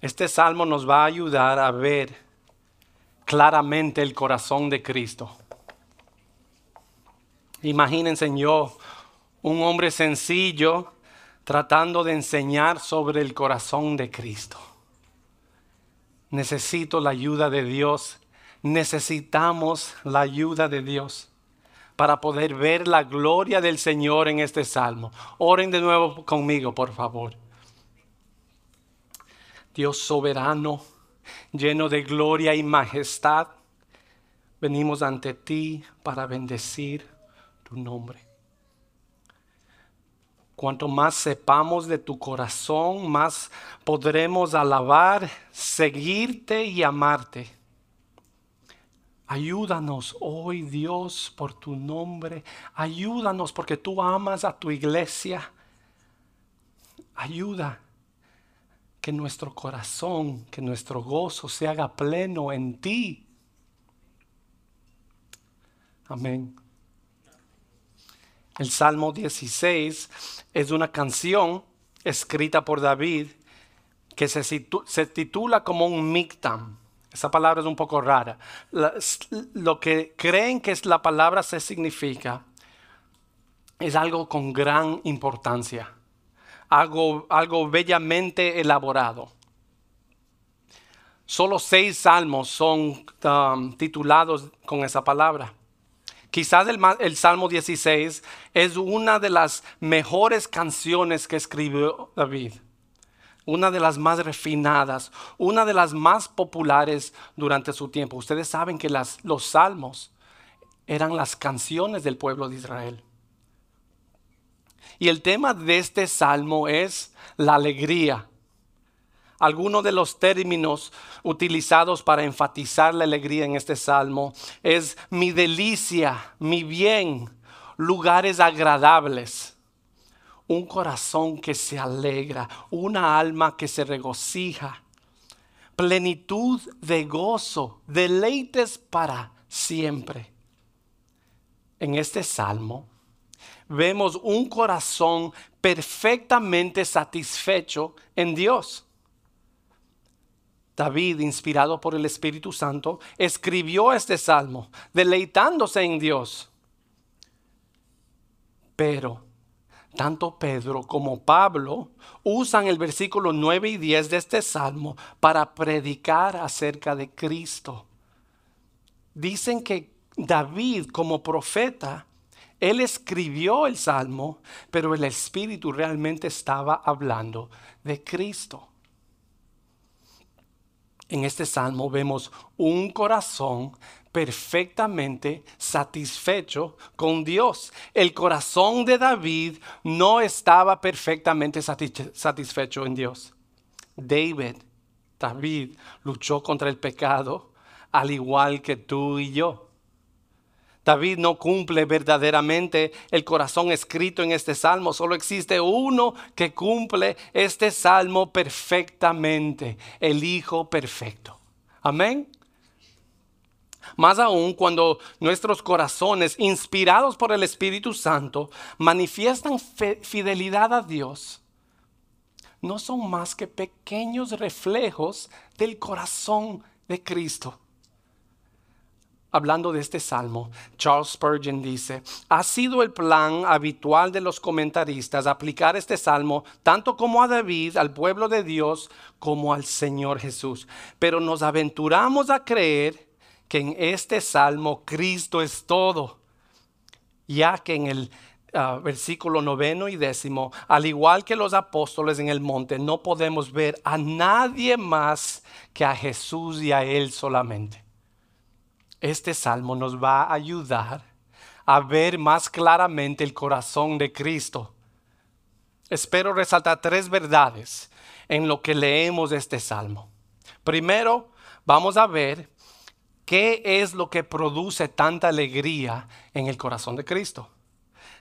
Este salmo nos va a ayudar a ver claramente el corazón de Cristo. Imagínense yo, un hombre sencillo, tratando de enseñar sobre el corazón de Cristo. Necesito la ayuda de Dios. Necesitamos la ayuda de Dios para poder ver la gloria del Señor en este salmo. Oren de nuevo conmigo, por favor. Dios soberano, lleno de gloria y majestad, venimos ante ti para bendecir tu nombre. Cuanto más sepamos de tu corazón, más podremos alabar, seguirte y amarte. Ayúdanos hoy, Dios, por tu nombre. Ayúdanos porque tú amas a tu iglesia. Ayuda que nuestro corazón, que nuestro gozo se haga pleno en ti. Amén. El Salmo 16 es una canción escrita por David que se, se titula como un mictam esa palabra es un poco rara. lo que creen que es la palabra se significa es algo con gran importancia, algo, algo bellamente elaborado. Solo seis salmos son um, titulados con esa palabra. Quizás el, el, Salmo 16 es una de las mejores canciones que escribió David una de las más refinadas, una de las más populares durante su tiempo. Ustedes saben que las, los salmos eran las canciones del pueblo de Israel. Y el tema de este salmo es la alegría. Algunos de los términos utilizados para enfatizar la alegría en este salmo es mi delicia, mi bien, lugares agradables un corazón que se alegra, una alma que se regocija, plenitud de gozo, deleites para siempre. En este salmo vemos un corazón perfectamente satisfecho en Dios. David, inspirado por el Espíritu Santo, escribió este salmo, deleitándose en Dios. Pero tanto Pedro como Pablo usan el versículo 9 y 10 de este salmo para predicar acerca de Cristo. Dicen que David como profeta, él escribió el salmo, pero el Espíritu realmente estaba hablando de Cristo. En este salmo vemos un corazón perfectamente satisfecho con Dios. El corazón de David no estaba perfectamente satisfecho en Dios. David, David luchó contra el pecado al igual que tú y yo. David no cumple verdaderamente el corazón escrito en este salmo. Solo existe uno que cumple este salmo perfectamente, el Hijo perfecto. Amén. Más aún cuando nuestros corazones, inspirados por el Espíritu Santo, manifiestan fidelidad a Dios, no son más que pequeños reflejos del corazón de Cristo. Hablando de este salmo, Charles Spurgeon dice, ha sido el plan habitual de los comentaristas aplicar este salmo tanto como a David, al pueblo de Dios, como al Señor Jesús. Pero nos aventuramos a creer que en este salmo Cristo es todo, ya que en el ah, versículo noveno y décimo, al igual que los apóstoles en el monte, no podemos ver a nadie más que a Jesús y a Él solamente. Este salmo nos va a ayudar a ver más claramente el corazón de Cristo. Espero resaltar tres verdades en lo que leemos este salmo. Primero, vamos a ver ¿Qué es lo que produce tanta alegría en el corazón de Cristo?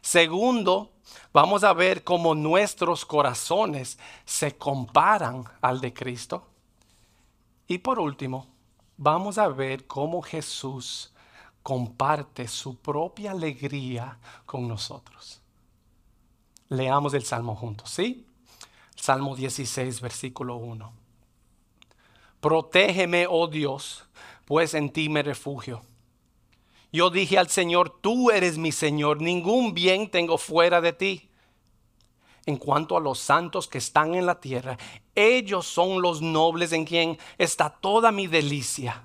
Segundo, vamos a ver cómo nuestros corazones se comparan al de Cristo. Y por último, vamos a ver cómo Jesús comparte su propia alegría con nosotros. Leamos el Salmo juntos, ¿sí? Salmo 16, versículo 1. Protégeme, oh Dios, pues en ti me refugio. Yo dije al Señor, tú eres mi Señor, ningún bien tengo fuera de ti. En cuanto a los santos que están en la tierra, ellos son los nobles en quien está toda mi delicia.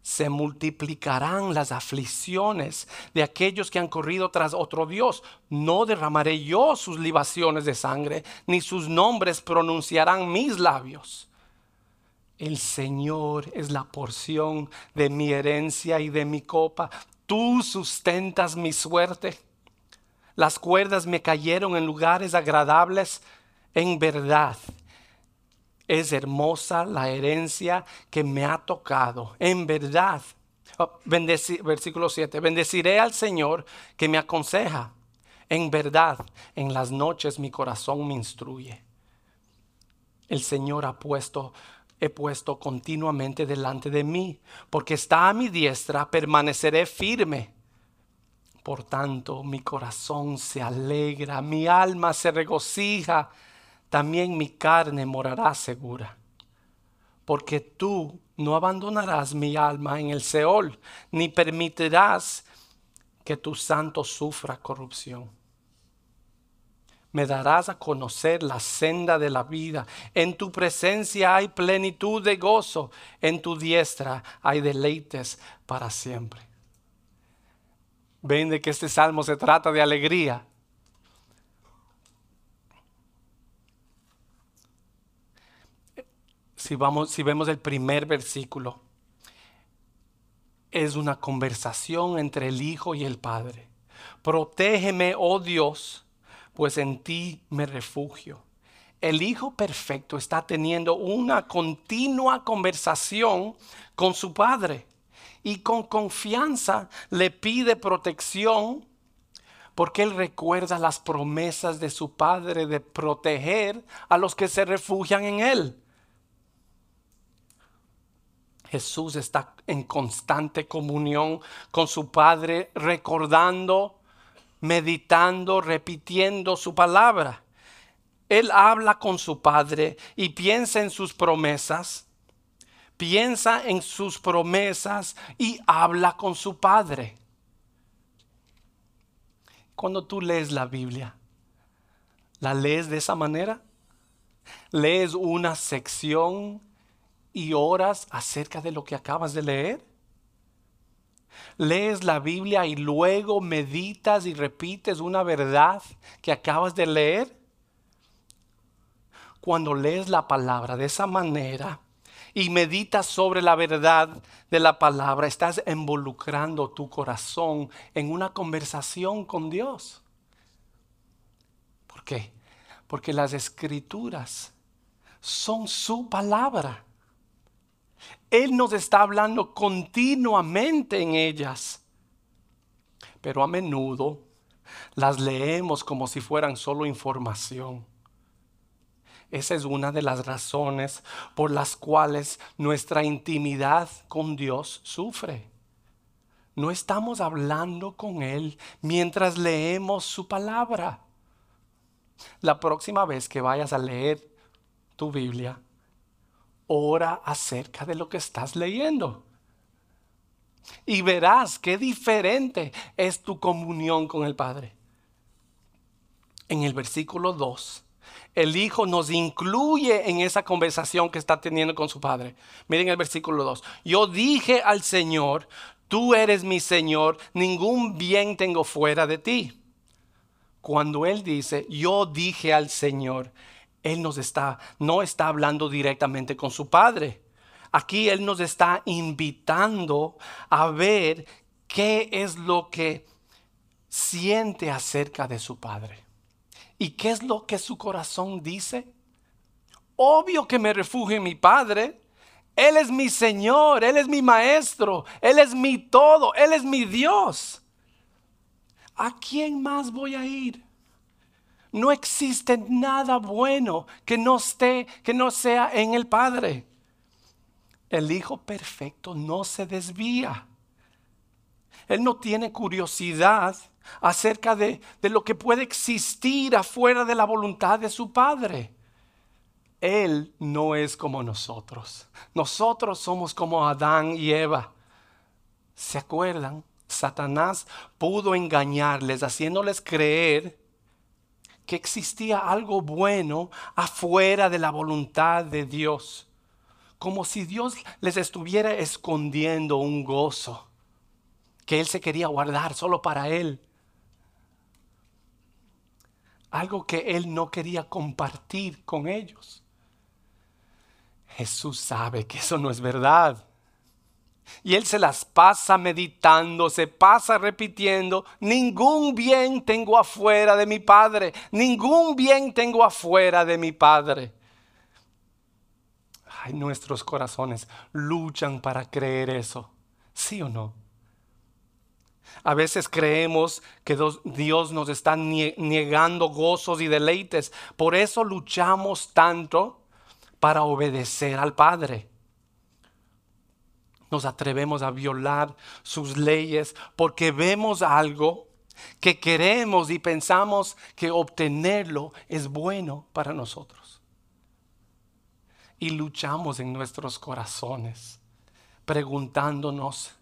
Se multiplicarán las aflicciones de aquellos que han corrido tras otro Dios. No derramaré yo sus libaciones de sangre, ni sus nombres pronunciarán mis labios. El Señor es la porción de mi herencia y de mi copa. Tú sustentas mi suerte. Las cuerdas me cayeron en lugares agradables. En verdad, es hermosa la herencia que me ha tocado. En verdad, oh, versículo 7, bendeciré al Señor que me aconseja. En verdad, en las noches mi corazón me instruye. El Señor ha puesto he puesto continuamente delante de mí, porque está a mi diestra, permaneceré firme. Por tanto, mi corazón se alegra, mi alma se regocija, también mi carne morará segura. Porque tú no abandonarás mi alma en el Seol, ni permitirás que tu santo sufra corrupción me darás a conocer la senda de la vida. En tu presencia hay plenitud de gozo, en tu diestra hay deleites para siempre. Ven de que este salmo se trata de alegría. Si, vamos, si vemos el primer versículo, es una conversación entre el Hijo y el Padre. Protégeme, oh Dios, pues en ti me refugio. El Hijo Perfecto está teniendo una continua conversación con su Padre y con confianza le pide protección porque Él recuerda las promesas de su Padre de proteger a los que se refugian en Él. Jesús está en constante comunión con su Padre, recordando meditando, repitiendo su palabra. Él habla con su Padre y piensa en sus promesas, piensa en sus promesas y habla con su Padre. Cuando tú lees la Biblia, ¿la lees de esa manera? ¿Lees una sección y oras acerca de lo que acabas de leer? lees la Biblia y luego meditas y repites una verdad que acabas de leer? Cuando lees la palabra de esa manera y meditas sobre la verdad de la palabra, estás involucrando tu corazón en una conversación con Dios. ¿Por qué? Porque las escrituras son su palabra. Él nos está hablando continuamente en ellas. Pero a menudo las leemos como si fueran solo información. Esa es una de las razones por las cuales nuestra intimidad con Dios sufre. No estamos hablando con Él mientras leemos su palabra. La próxima vez que vayas a leer tu Biblia, ora acerca de lo que estás leyendo. Y verás qué diferente es tu comunión con el Padre. En el versículo 2, el Hijo nos incluye en esa conversación que está teniendo con su Padre. Miren el versículo 2. Yo dije al Señor, tú eres mi Señor, ningún bien tengo fuera de ti. Cuando Él dice, yo dije al Señor, él nos está, no está hablando directamente con su Padre. Aquí Él nos está invitando a ver qué es lo que siente acerca de su Padre. ¿Y qué es lo que su corazón dice? Obvio que me refugio en mi Padre. Él es mi Señor, Él es mi Maestro, Él es mi todo, Él es mi Dios. ¿A quién más voy a ir? No existe nada bueno que no esté, que no sea en el Padre. El Hijo perfecto no se desvía. Él no tiene curiosidad acerca de, de lo que puede existir afuera de la voluntad de su Padre. Él no es como nosotros. Nosotros somos como Adán y Eva. ¿Se acuerdan? Satanás pudo engañarles, haciéndoles creer que existía algo bueno afuera de la voluntad de Dios. Como si Dios les estuviera escondiendo un gozo que Él se quería guardar solo para Él. Algo que Él no quería compartir con ellos. Jesús sabe que eso no es verdad. Y él se las pasa meditando, se pasa repitiendo, ningún bien tengo afuera de mi Padre, ningún bien tengo afuera de mi Padre. Ay, nuestros corazones luchan para creer eso, ¿sí o no? A veces creemos que Dios nos está negando gozos y deleites, por eso luchamos tanto para obedecer al Padre. Nos atrevemos a violar sus leyes porque vemos algo que queremos y pensamos que obtenerlo es bueno para nosotros. Y luchamos en nuestros corazones preguntándonos,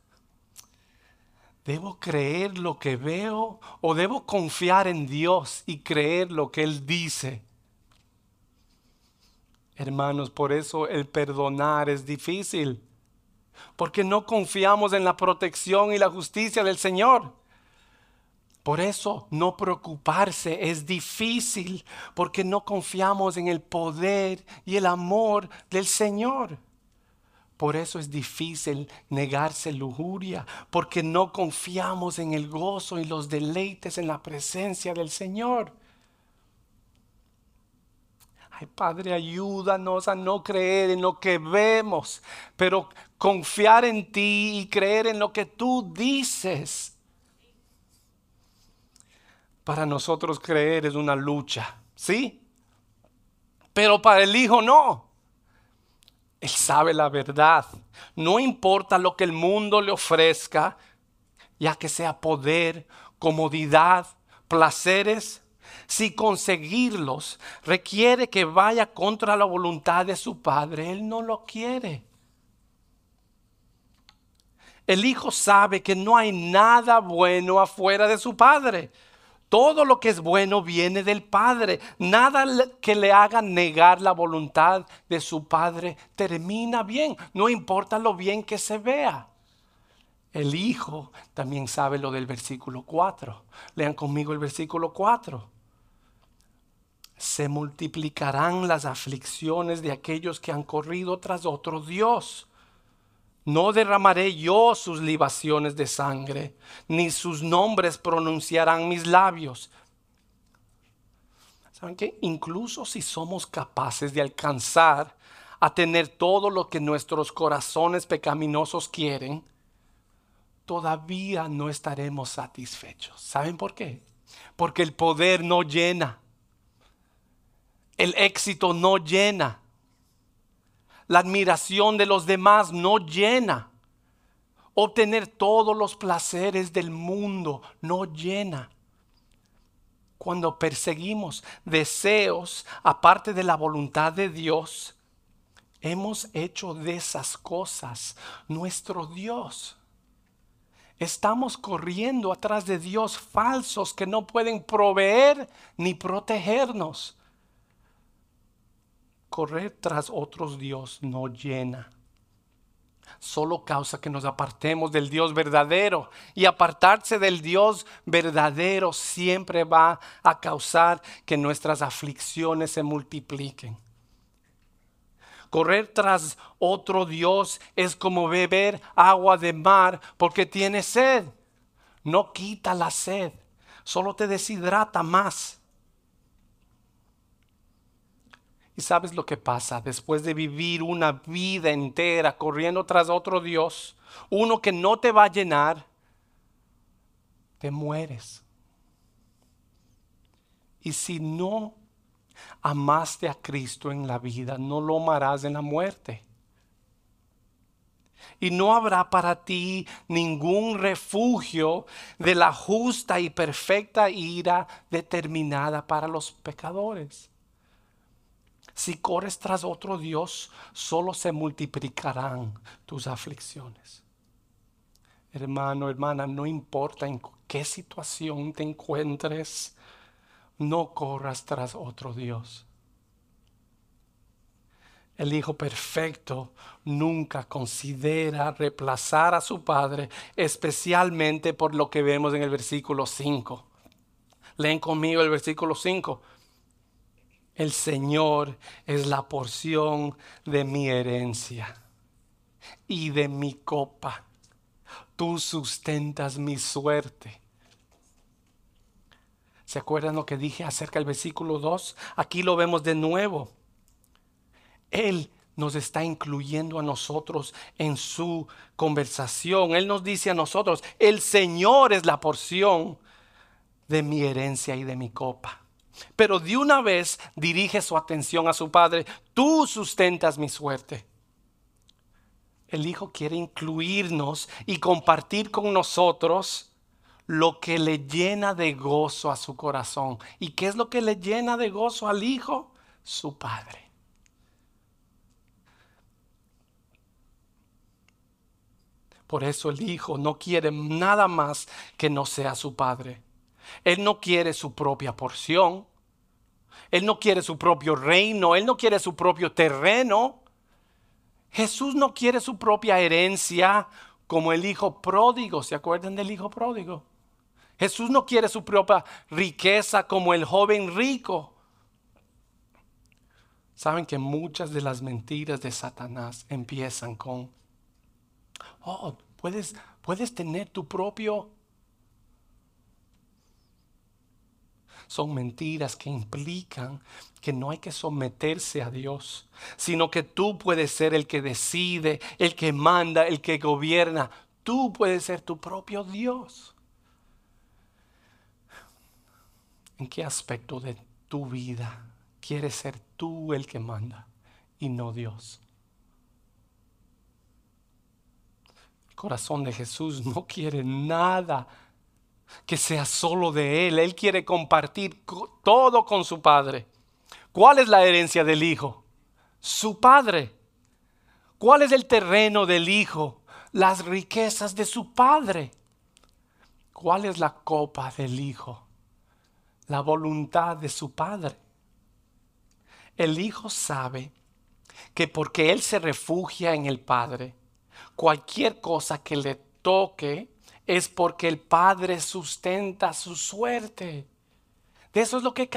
¿debo creer lo que veo o debo confiar en Dios y creer lo que Él dice? Hermanos, por eso el perdonar es difícil. Porque no confiamos en la protección y la justicia del Señor. Por eso no preocuparse es difícil, porque no confiamos en el poder y el amor del Señor. Por eso es difícil negarse lujuria, porque no confiamos en el gozo y los deleites en la presencia del Señor. Ay, Padre, ayúdanos a no creer en lo que vemos, pero confiar en ti y creer en lo que tú dices. Para nosotros creer es una lucha, ¿sí? Pero para el Hijo no. Él sabe la verdad. No importa lo que el mundo le ofrezca, ya que sea poder, comodidad, placeres, si conseguirlos requiere que vaya contra la voluntad de su padre, él no lo quiere. El hijo sabe que no hay nada bueno afuera de su padre. Todo lo que es bueno viene del Padre. Nada que le haga negar la voluntad de su Padre termina bien. No importa lo bien que se vea. El Hijo también sabe lo del versículo 4. Lean conmigo el versículo 4 se multiplicarán las aflicciones de aquellos que han corrido tras otro Dios. No derramaré yo sus libaciones de sangre, ni sus nombres pronunciarán mis labios. ¿Saben qué? Incluso si somos capaces de alcanzar a tener todo lo que nuestros corazones pecaminosos quieren, todavía no estaremos satisfechos. ¿Saben por qué? Porque el poder no llena. El éxito no llena. La admiración de los demás no llena. Obtener todos los placeres del mundo no llena. Cuando perseguimos deseos aparte de la voluntad de Dios, hemos hecho de esas cosas nuestro Dios. Estamos corriendo atrás de Dios falsos que no pueden proveer ni protegernos correr tras otros Dios no llena. Solo causa que nos apartemos del Dios verdadero. Y apartarse del Dios verdadero siempre va a causar que nuestras aflicciones se multipliquen. Correr tras otro Dios es como beber agua de mar porque tiene sed. No quita la sed, solo te deshidrata más. Y sabes lo que pasa después de vivir una vida entera corriendo tras otro Dios, uno que no te va a llenar, te mueres. Y si no amaste a Cristo en la vida, no lo amarás en la muerte. Y no habrá para ti ningún refugio de la justa y perfecta ira determinada para los pecadores. Si corres tras otro Dios, solo se multiplicarán tus aflicciones. Hermano, hermana, no importa en qué situación te encuentres, no corras tras otro Dios. El Hijo Perfecto nunca considera reemplazar a su Padre, especialmente por lo que vemos en el versículo 5. Leen conmigo el versículo 5. El Señor es la porción de mi herencia y de mi copa. Tú sustentas mi suerte. ¿Se acuerdan lo que dije acerca del versículo 2? Aquí lo vemos de nuevo. Él nos está incluyendo a nosotros en su conversación. Él nos dice a nosotros, el Señor es la porción de mi herencia y de mi copa. Pero de una vez dirige su atención a su Padre, tú sustentas mi suerte. El Hijo quiere incluirnos y compartir con nosotros lo que le llena de gozo a su corazón. ¿Y qué es lo que le llena de gozo al Hijo? Su Padre. Por eso el Hijo no quiere nada más que no sea su Padre. Él no quiere su propia porción. Él no quiere su propio reino. Él no quiere su propio terreno. Jesús no quiere su propia herencia como el hijo pródigo. ¿Se acuerdan del hijo pródigo? Jesús no quiere su propia riqueza como el joven rico. Saben que muchas de las mentiras de Satanás empiezan con, oh, puedes, puedes tener tu propio son mentiras que implican que no hay que someterse a Dios, sino que tú puedes ser el que decide, el que manda, el que gobierna. Tú puedes ser tu propio Dios. ¿En qué aspecto de tu vida quieres ser tú el que manda y no Dios? El corazón de Jesús no quiere nada que sea solo de Él. Él quiere compartir todo con su Padre. ¿Cuál es la herencia del Hijo? Su Padre. ¿Cuál es el terreno del Hijo? Las riquezas de su Padre. ¿Cuál es la copa del Hijo? La voluntad de su Padre. El Hijo sabe que porque Él se refugia en el Padre, cualquier cosa que le toque es porque el Padre sustenta su suerte. De eso es lo que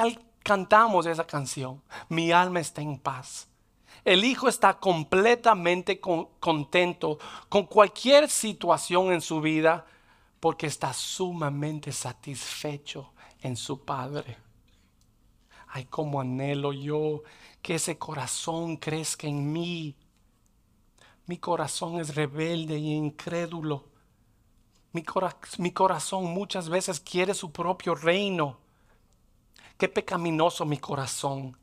cantamos esa canción. Mi alma está en paz. El hijo está completamente contento con cualquier situación en su vida porque está sumamente satisfecho en su Padre. Ay, como anhelo yo que ese corazón crezca en mí. Mi corazón es rebelde y incrédulo. Mi, corazón muchas veces quiere su propio reino. Qué pecaminoso mi corazón.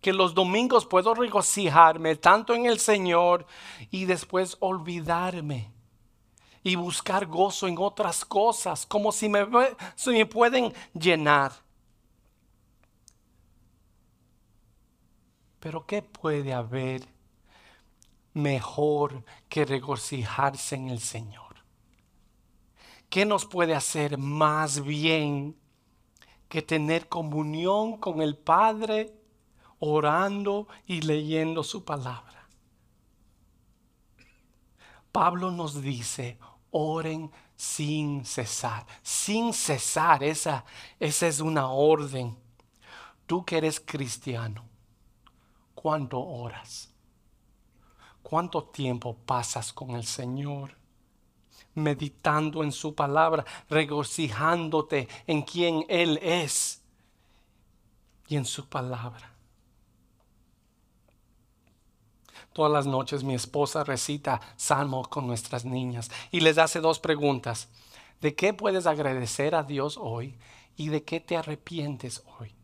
Que los domingos puedo regocijarme tanto en el Señor y después olvidarme y buscar gozo en otras cosas, como si me, si me pueden llenar. Pero ¿qué puede haber mejor que regocijarse en el Señor? ¿Qué nos puede hacer más bien que tener comunión con el Padre orando y leyendo su palabra? Pablo nos dice, oren sin cesar, sin cesar, esa, esa es una orden. Tú que eres cristiano, ¿cuánto oras? ¿Cuánto tiempo pasas con el Señor? Meditando en su palabra, regocijándote en quien Él es y en su palabra. Todas las noches mi esposa recita salmos con nuestras niñas y les hace dos preguntas. ¿De qué puedes agradecer a Dios hoy y de qué te arrepientes hoy?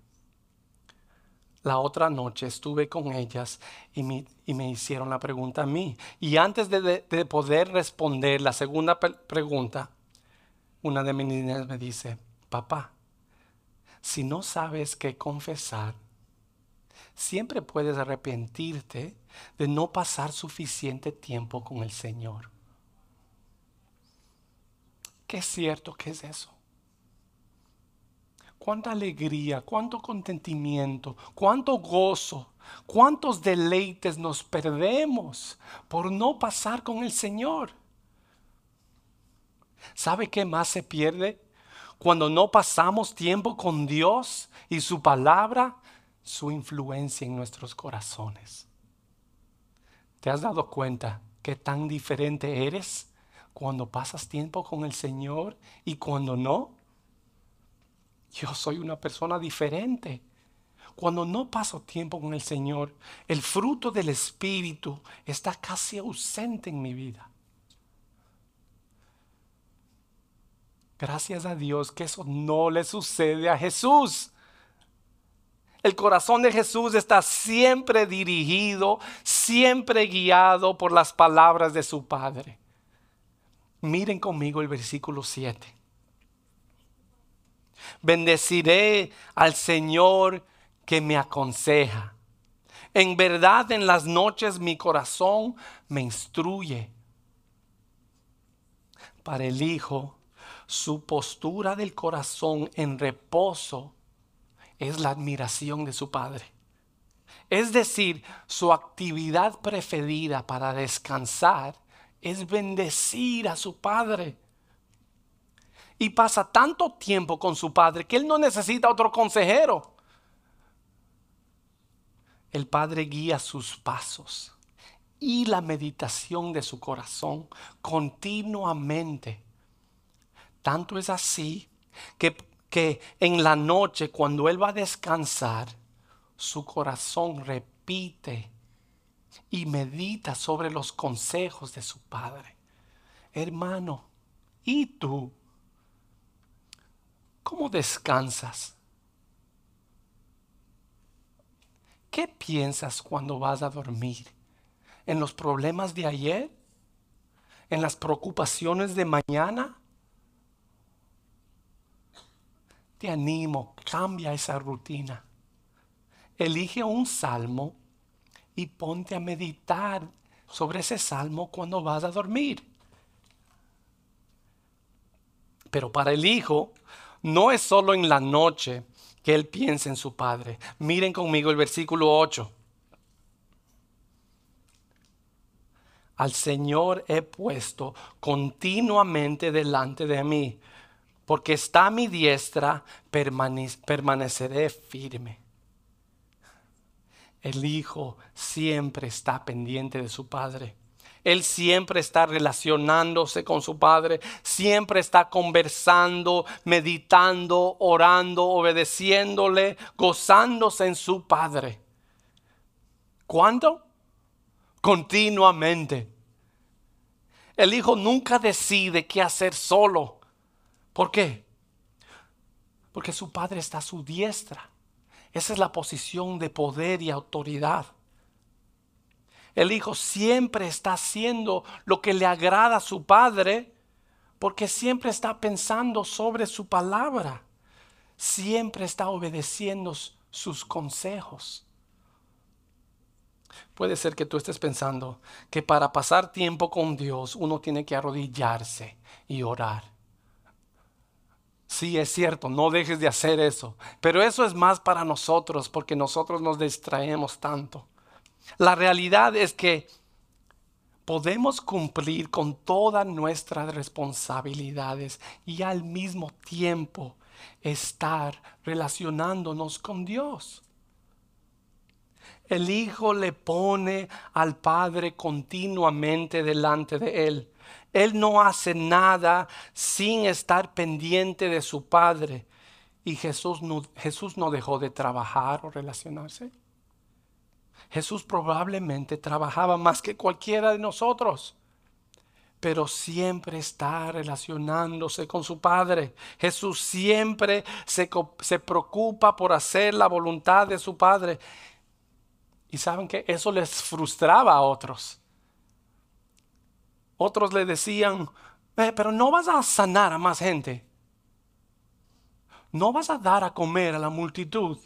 La otra noche estuve con ellas y me, hicieron la pregunta a mí. Y antes de, poder responder la segunda pregunta, una de mis niñas me dice, papá, si no sabes qué confesar, siempre puedes arrepentirte de no pasar suficiente tiempo con el Señor. Qué cierto que es eso. Cuánta alegría, cuánto contentimiento, cuánto gozo, cuántos deleites nos perdemos por no pasar con el Señor. ¿Sabe qué más se pierde? Cuando no pasamos tiempo con Dios y su palabra, su influencia en nuestros corazones. ¿Te has dado cuenta qué tan diferente eres cuando pasas tiempo con el Señor y cuando no? Yo soy una persona diferente. Cuando no paso tiempo con el Señor, el fruto del Espíritu está casi ausente en mi vida. Gracias a Dios que eso no le sucede a Jesús. El corazón de Jesús está siempre dirigido, siempre guiado por las palabras de su Padre. Miren conmigo el versículo 7. Bendeciré al Señor que me aconseja. En verdad en las noches mi corazón me instruye. Para el Hijo, su postura del corazón en reposo es la admiración de su Padre. Es decir, su actividad preferida para descansar es bendecir a su Padre. Y pasa tanto tiempo con su Padre que él no necesita otro consejero. El Padre guía sus pasos y la meditación de su corazón continuamente. Tanto es así que que en la noche cuando Él va a descansar, su corazón repite y medita sobre los consejos de su Padre. Hermano, ¿y tú? ¿Cómo descansas? ¿Qué piensas cuando vas a dormir? ¿En los problemas de ayer? ¿En las preocupaciones de mañana? te animo, cambia esa rutina. Elige un salmo y ponte a meditar sobre ese salmo cuando vas a dormir. Pero para el hijo no es solo en la noche que él piensa en su padre. Miren conmigo el versículo 8. Al Señor he puesto continuamente delante de mí porque está a mi diestra, permaneceré firme. El hijo siempre está pendiente de su padre. Él siempre está relacionándose con su padre, siempre está conversando, meditando, orando, obedeciéndole, gozándose en su padre. ¿Cuándo? Continuamente. El hijo nunca decide qué hacer solo. ¿Por qué? Porque su Padre está a su diestra. Esa es la posición de poder y autoridad. El Hijo siempre está haciendo lo que le agrada a su Padre porque siempre está pensando sobre su palabra. Siempre está obedeciendo sus consejos. Puede ser que tú estés pensando que para pasar tiempo con Dios uno tiene que arrodillarse y orar. Sí, es cierto, no dejes de hacer eso. Pero eso es más para nosotros porque nosotros nos distraemos tanto. La realidad es que podemos cumplir con todas nuestras responsabilidades y al mismo tiempo estar relacionándonos con Dios. El Hijo le pone al Padre continuamente delante de Él. Él no hace nada sin estar pendiente de su Padre. Y Jesús no, Jesús no dejó de trabajar o relacionarse. Jesús probablemente trabajaba más que cualquiera de nosotros, pero siempre está relacionándose con su Padre. Jesús siempre se, se preocupa por hacer la voluntad de su Padre. Y saben que eso les frustraba a otros. Otros le decían, eh, pero no vas a sanar a más gente. No vas a dar a comer a la multitud.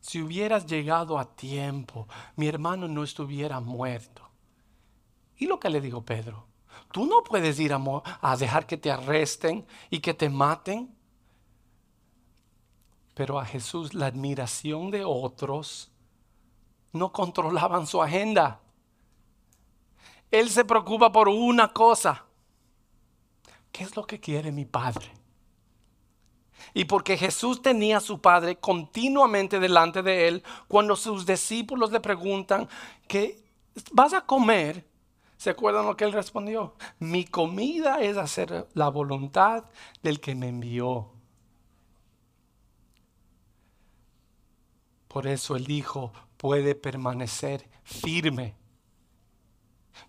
Si hubieras llegado a tiempo, mi hermano no estuviera muerto. ¿Y lo que le dijo Pedro? Tú no puedes ir a, a dejar que te arresten y que te maten. Pero a Jesús la admiración de otros no controlaban su agenda. Él se preocupa por una cosa. ¿Qué es lo que quiere mi Padre? Y porque Jesús tenía a su Padre continuamente delante de él, cuando sus discípulos le preguntan, ¿qué vas a comer? ¿Se acuerdan lo que él respondió? Mi comida es hacer la voluntad del que me envió. Por eso el Hijo puede permanecer firme.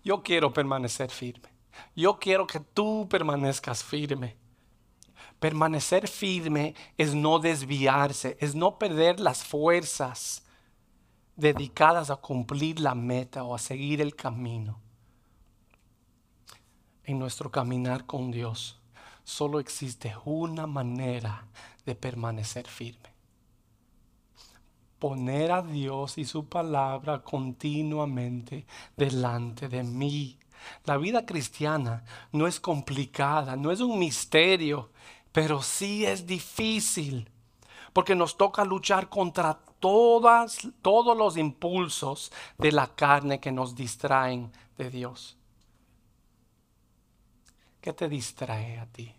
Yo quiero permanecer firme. Yo quiero que tú permanezcas firme. Permanecer firme es no desviarse, es no perder las fuerzas dedicadas a cumplir la meta o a seguir el camino. En nuestro caminar con Dios solo existe una manera de permanecer firme. Poner a Dios y su palabra continuamente delante de mí. La vida cristiana no es complicada, no es un misterio, pero sí es difícil, porque nos toca luchar contra todos los impulsos de la carne que nos distraen de Dios. ¿Qué te distrae a ti?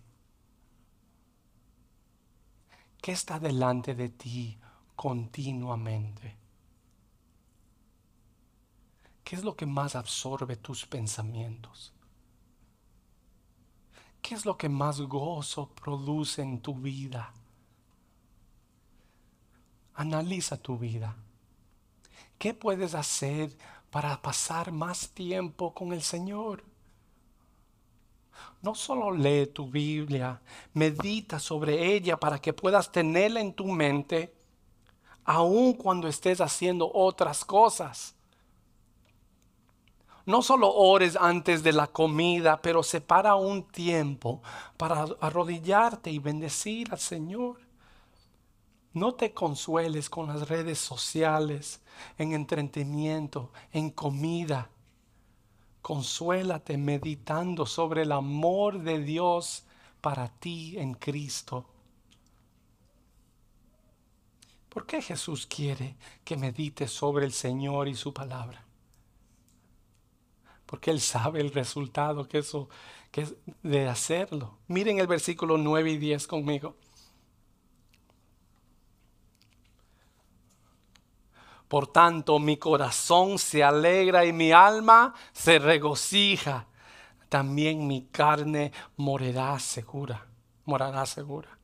¿Qué está delante de ti continuamente? ¿Qué es lo que más absorbe tus pensamientos? ¿Qué es lo que más gozo produce en tu vida? Analiza tu vida. ¿Qué puedes hacer para pasar más tiempo con el Señor? No solo lee tu Biblia, medita sobre ella para que puedas tenerla en tu mente, aun cuando estés haciendo otras cosas. No solo ores antes de la comida, pero separa un tiempo para arrodillarte y bendecir al Señor. No te consueles con las redes sociales, en entretenimiento, en comida. Consuélate meditando sobre el amor de Dios para ti en Cristo. ¿Por qué Jesús quiere que medites sobre el Señor y su palabra? Porque Él sabe el resultado que eso que es de hacerlo. Miren el versículo 9 y 10 conmigo. Por tanto, mi corazón se alegra y mi alma se regocija. También mi carne morará segura, morará segura.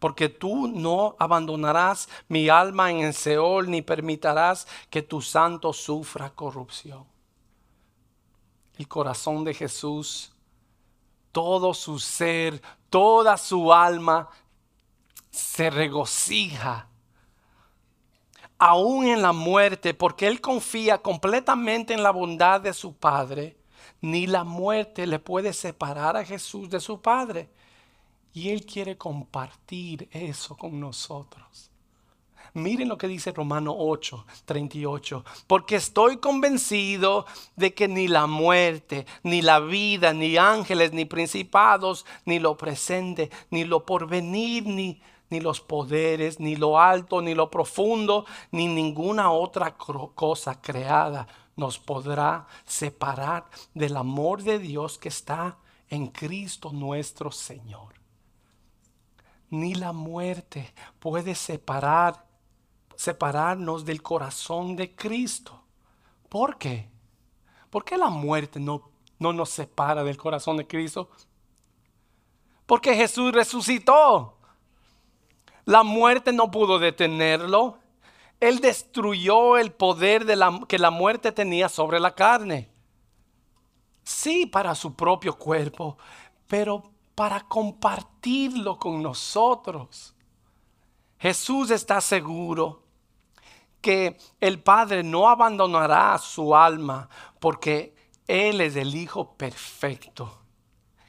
Porque tú no abandonarás mi alma en el Seol, ni permitirás que tu santo sufra corrupción el corazón de Jesús, todo su ser, toda su alma se regocija, aún en la muerte, porque él confía completamente en la bondad de su Padre, ni la muerte le puede separar a Jesús de su Padre. Y él quiere compartir eso con nosotros. Miren lo que dice Romano 8, 38. Porque estoy convencido de que ni la muerte, ni la vida, ni ángeles, ni principados, ni lo presente, ni lo porvenir, ni, ni los poderes, ni lo alto, ni lo profundo, ni ninguna otra cosa creada nos podrá separar del amor de Dios que está en Cristo nuestro Señor. Ni la muerte puede separar separarnos del corazón de Cristo. ¿Por qué? ¿Por qué la muerte no, no nos separa del corazón de Cristo? Porque Jesús resucitó. La muerte no pudo detenerlo. Él destruyó el poder que la muerte tenía sobre la carne. Sí, para su propio cuerpo, pero para compartirlo con nosotros. Jesús está seguro que el Padre no abandonará su alma porque Él es el Hijo perfecto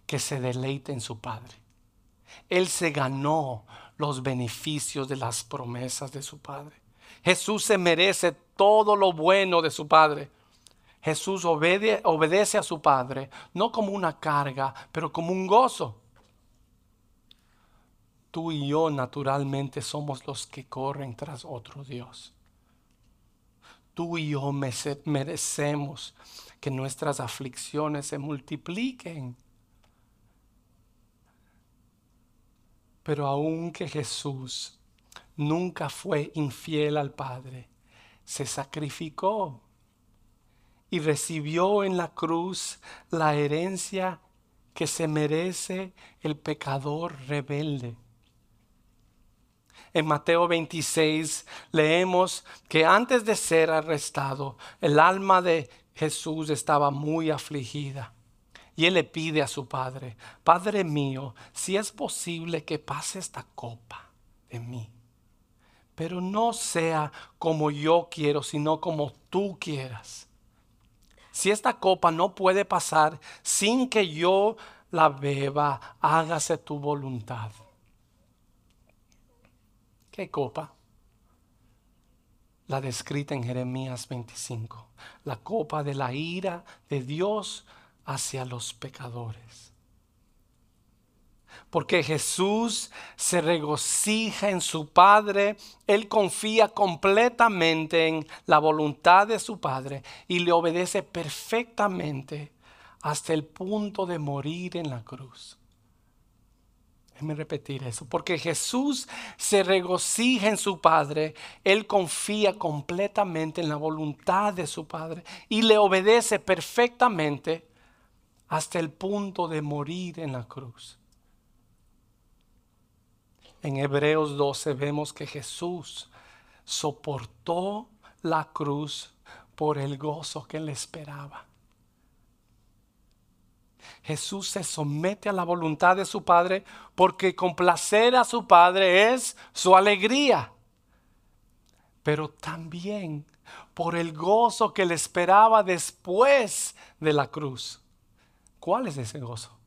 que se deleita en su Padre. Él se ganó los beneficios de las promesas de su Padre. Jesús se merece todo lo bueno de su Padre. Jesús obedece a su Padre, no como una carga, pero como un gozo. Tú y yo naturalmente somos los que corren tras otro Dios. Tú y yo merecemos que nuestras aflicciones se multipliquen. Pero aunque Jesús nunca fue infiel al Padre, se sacrificó y recibió en la cruz la herencia que se merece el pecador rebelde. En Mateo 26 leemos que antes de ser arrestado, el alma de Jesús estaba muy afligida. Y él le pide a su padre, Padre mío, si es posible que pase esta copa de mí, pero no sea como yo quiero, sino como tú quieras. Si esta copa no puede pasar sin que yo la beba, hágase tu voluntad. ¿Qué copa? La descrita en Jeremías 25. La copa de la ira de Dios hacia los pecadores. Porque Jesús se regocija en su Padre, Él confía completamente en la voluntad de su Padre y le obedece perfectamente hasta el punto de morir en la cruz. Déjeme repetir eso, porque Jesús se regocija en su Padre, Él confía completamente en la voluntad de su Padre y le obedece perfectamente hasta el punto de morir en la cruz. En Hebreos 12 vemos que Jesús soportó la cruz por el gozo que le esperaba. Jesús se somete a la voluntad de su Padre porque complacer a su Padre es su alegría. Pero también por el gozo que le esperaba después de la cruz. ¿Cuál es ese gozo?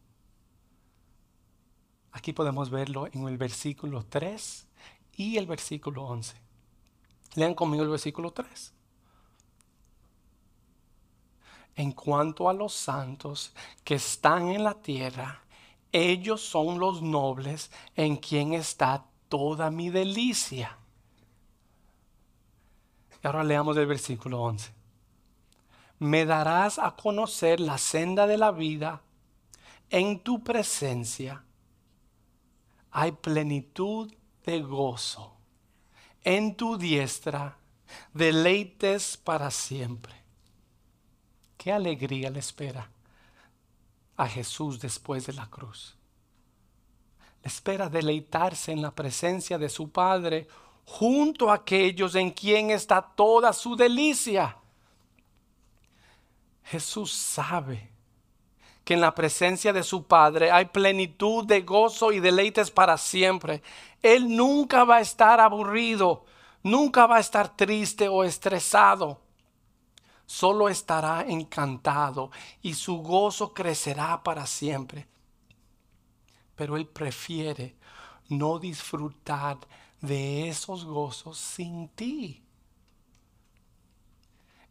Aquí podemos verlo en el versículo 3 y el versículo 11. Lean conmigo el versículo 3. En cuanto a los santos que están en la tierra, ellos son los nobles en quien está toda mi delicia. Y ahora leamos el versículo 11. Me darás a conocer la senda de la vida. En tu presencia hay plenitud de gozo. En tu diestra deleites para siempre. Qué alegría le espera a Jesús después de la cruz. Le espera deleitarse en la presencia de su Padre junto a aquellos en quien está toda su delicia. Jesús sabe que en la presencia de su Padre hay plenitud de gozo y deleites para siempre. Él nunca va a estar aburrido, nunca va a estar triste o estresado solo estará encantado y su gozo crecerá para siempre. Pero él prefiere no disfrutar de esos gozos sin ti.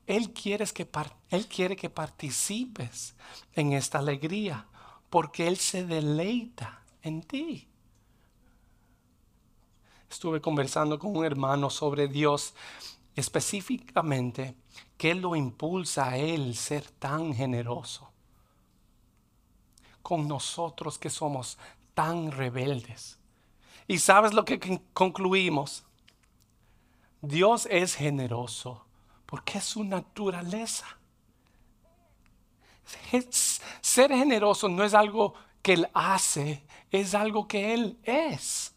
Él quiere, que, él quiere que participes en esta alegría porque Él se deleita en ti. Estuve conversando con un hermano sobre Dios específicamente ¿Qué lo impulsa a Él ser tan generoso? Con nosotros que somos tan rebeldes. ¿Y sabes lo que concluimos? Dios es generoso porque es su naturaleza. Ser generoso no es algo que Él hace, es algo que Él es.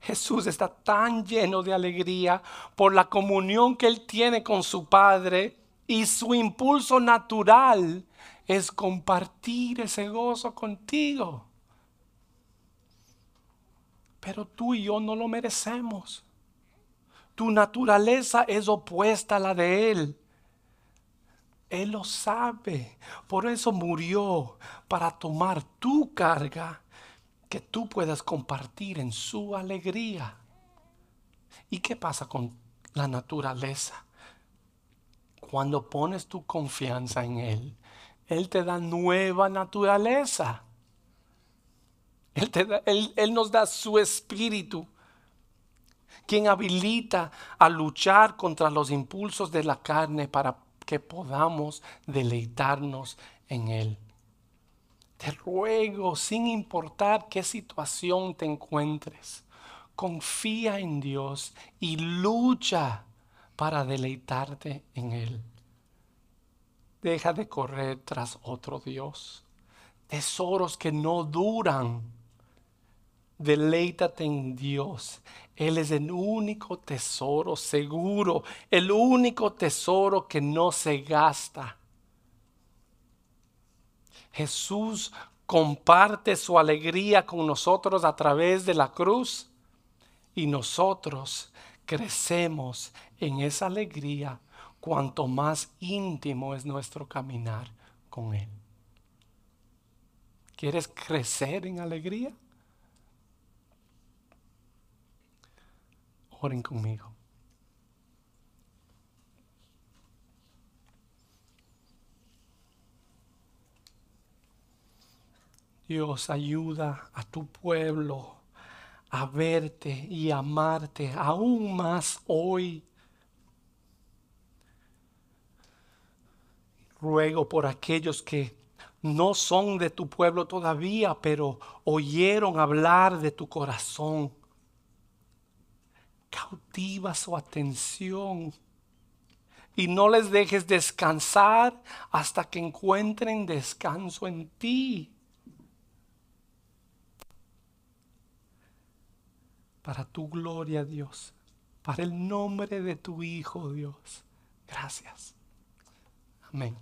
Jesús está tan lleno de alegría por la comunión que él tiene con su Padre y su impulso natural es compartir ese gozo contigo. Pero tú y yo no lo merecemos. Tu naturaleza es opuesta a la de Él. Él lo sabe. Por eso murió para tomar tu carga que tú puedas compartir en su alegría. ¿Y qué pasa con la naturaleza? Cuando pones tu confianza en Él, Él te da nueva naturaleza. Él, él, nos da su espíritu, quien habilita a luchar contra los impulsos de la carne para que podamos deleitarnos en Él. Te ruego, sin importar qué situación te encuentres, confía en Dios y lucha para deleitarte en Él. Deja de correr tras otro Dios. Tesoros que no duran. Deleítate en Dios. Él es el único tesoro seguro, el único tesoro que no se gasta. Jesús comparte su alegría con nosotros a través de la cruz y nosotros crecemos en esa alegría cuanto más íntimo es nuestro caminar con Él. ¿Quieres crecer en alegría? Oren conmigo. Dios ayuda a tu pueblo a verte y amarte aún más hoy. Ruego por aquellos que no son de tu pueblo todavía, pero oyeron hablar de tu corazón. Cautiva su atención y no les dejes descansar hasta que encuentren descanso en ti. Para tu gloria, Dios, para el nombre de tu Hijo, Dios. Gracias. Amén.